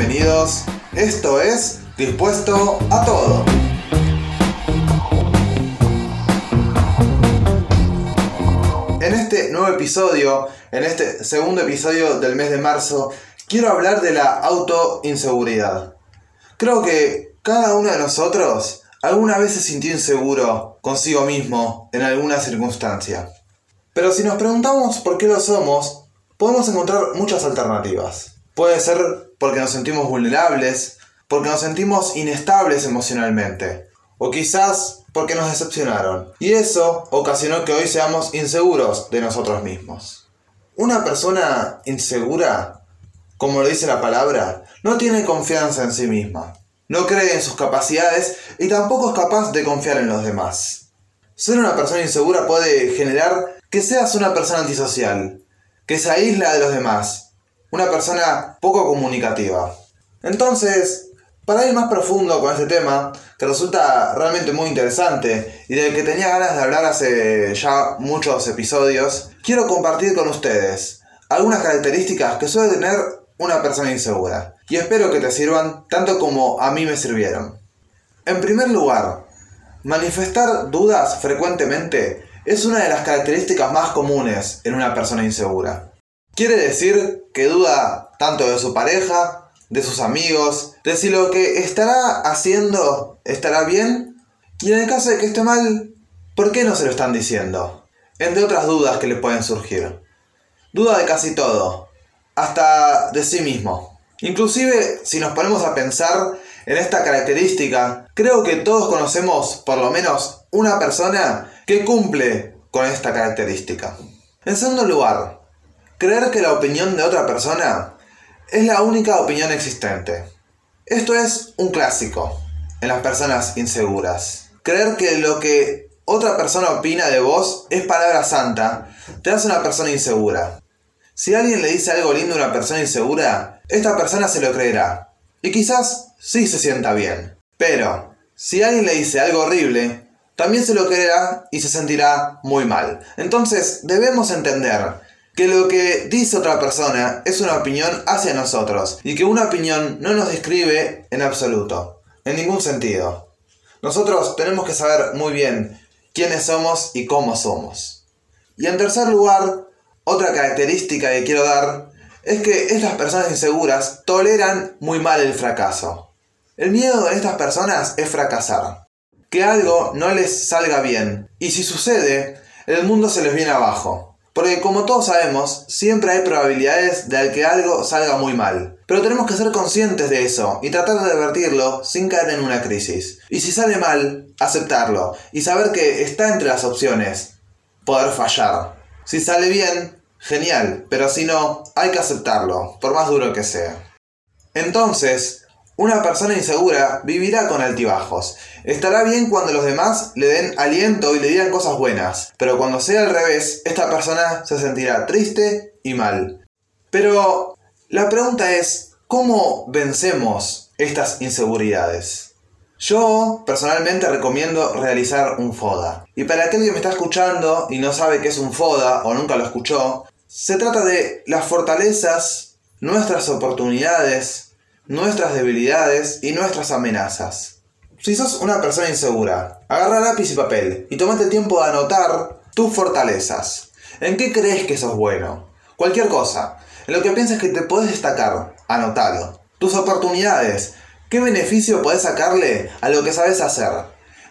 bienvenidos. Esto es Dispuesto a Todo. En este nuevo episodio, en este segundo episodio del mes de marzo, quiero hablar de la autoinseguridad. Creo que cada uno de nosotros alguna vez se sintió inseguro consigo mismo en alguna circunstancia. Pero si nos preguntamos por qué lo somos, podemos encontrar muchas alternativas. Puede ser porque nos sentimos vulnerables, porque nos sentimos inestables emocionalmente, o quizás porque nos decepcionaron. Y eso ocasionó que hoy seamos inseguros de nosotros mismos. Una persona insegura, como lo dice la palabra, no tiene confianza en sí misma, no cree en sus capacidades y tampoco es capaz de confiar en los demás. Ser una persona insegura puede generar que seas una persona antisocial, que se aísla de los demás, una persona poco comunicativa. Entonces, para ir más profundo con este tema, que resulta realmente muy interesante y del que tenía ganas de hablar hace ya muchos episodios, quiero compartir con ustedes algunas características que suele tener una persona insegura. Y espero que te sirvan tanto como a mí me sirvieron. En primer lugar, manifestar dudas frecuentemente es una de las características más comunes en una persona insegura. Quiere decir que duda tanto de su pareja, de sus amigos, de si lo que estará haciendo estará bien y en el caso de que esté mal, ¿por qué no se lo están diciendo? Entre otras dudas que le pueden surgir. Duda de casi todo, hasta de sí mismo. Inclusive, si nos ponemos a pensar en esta característica, creo que todos conocemos por lo menos una persona que cumple con esta característica. En segundo lugar, creer que la opinión de otra persona es la única opinión existente. Esto es un clásico en las personas inseguras. Creer que lo que otra persona opina de vos es palabra santa te hace una persona insegura. Si alguien le dice algo lindo a una persona insegura, esta persona se lo creerá. Y quizás sí se sienta bien. Pero, si alguien le dice algo horrible, también se lo creerá y se sentirá muy mal. Entonces, debemos entender que lo que dice otra persona es una opinión hacia nosotros y que una opinión no nos describe en absoluto, en ningún sentido. Nosotros tenemos que saber muy bien quiénes somos y cómo somos. Y en tercer lugar, otra característica que quiero dar es que estas personas inseguras toleran muy mal el fracaso. El miedo de estas personas es fracasar. Que algo no les salga bien. Y si sucede, el mundo se les viene abajo. Porque como todos sabemos, siempre hay probabilidades de que algo salga muy mal. Pero tenemos que ser conscientes de eso y tratar de advertirlo sin caer en una crisis. Y si sale mal, aceptarlo y saber que está entre las opciones. Poder fallar. Si sale bien, genial, pero si no, hay que aceptarlo, por más duro que sea. Entonces, una persona insegura vivirá con altibajos. Estará bien cuando los demás le den aliento y le digan cosas buenas, pero cuando sea al revés, esta persona se sentirá triste y mal. Pero la pregunta es, ¿cómo vencemos estas inseguridades? Yo personalmente recomiendo realizar un FODA. Y para aquel que me está escuchando y no sabe qué es un FODA o nunca lo escuchó, se trata de las fortalezas, nuestras oportunidades, nuestras debilidades y nuestras amenazas. Si sos una persona insegura, agarra lápiz y papel y tomate tiempo de anotar tus fortalezas. ¿En qué crees que sos bueno? Cualquier cosa. En lo que piensas que te puedes destacar, anotalo. Tus oportunidades, ¿Qué beneficio podés sacarle a lo que sabes hacer?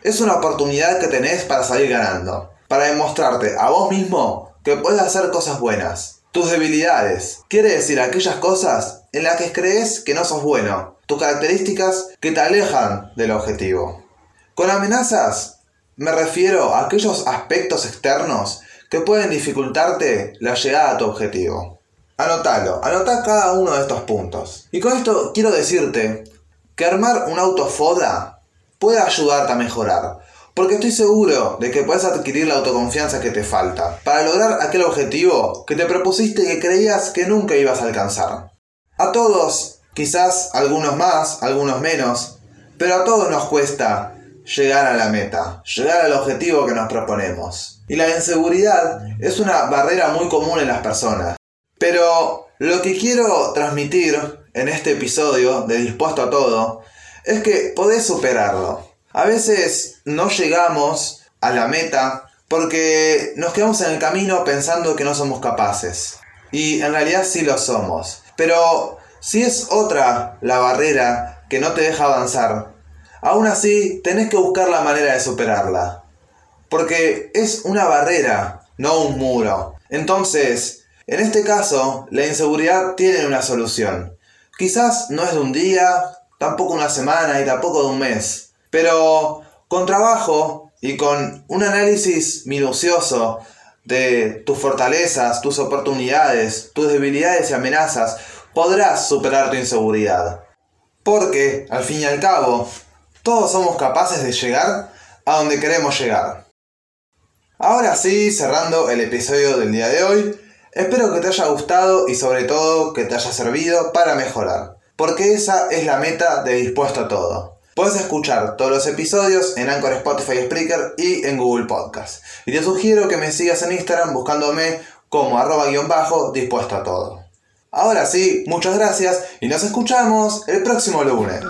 Es una oportunidad que tenés para salir ganando, para demostrarte a vos mismo que puedes hacer cosas buenas. Tus debilidades, quiere decir aquellas cosas en las que crees que no sos bueno, tus características que te alejan del objetivo. Con amenazas me refiero a aquellos aspectos externos que pueden dificultarte la llegada a tu objetivo. Anótalo, anota cada uno de estos puntos. Y con esto quiero decirte que armar un auto FODA puede ayudarte a mejorar, porque estoy seguro de que puedes adquirir la autoconfianza que te falta para lograr aquel objetivo que te propusiste y que creías que nunca ibas a alcanzar. A todos, quizás algunos más, algunos menos, pero a todos nos cuesta llegar a la meta, llegar al objetivo que nos proponemos. Y la inseguridad es una barrera muy común en las personas. Pero lo que quiero transmitir en este episodio de Dispuesto a Todo es que podés superarlo. A veces no llegamos a la meta porque nos quedamos en el camino pensando que no somos capaces. Y en realidad sí lo somos. Pero si es otra la barrera que no te deja avanzar, aún así tenés que buscar la manera de superarla. Porque es una barrera, no un muro. Entonces, en este caso, la inseguridad tiene una solución. Quizás no es de un día, tampoco una semana y tampoco de un mes. Pero con trabajo y con un análisis minucioso de tus fortalezas, tus oportunidades, tus debilidades y amenazas, podrás superar tu inseguridad. Porque, al fin y al cabo, todos somos capaces de llegar a donde queremos llegar. Ahora sí, cerrando el episodio del día de hoy, espero que te haya gustado y sobre todo que te haya servido para mejorar, porque esa es la meta de Dispuesto a Todo. Puedes escuchar todos los episodios en Anchor, Spotify, Spreaker y en Google Podcast. Y te sugiero que me sigas en Instagram buscándome como arroba guion bajo dispuesto a todo. Ahora sí, muchas gracias y nos escuchamos el próximo lunes.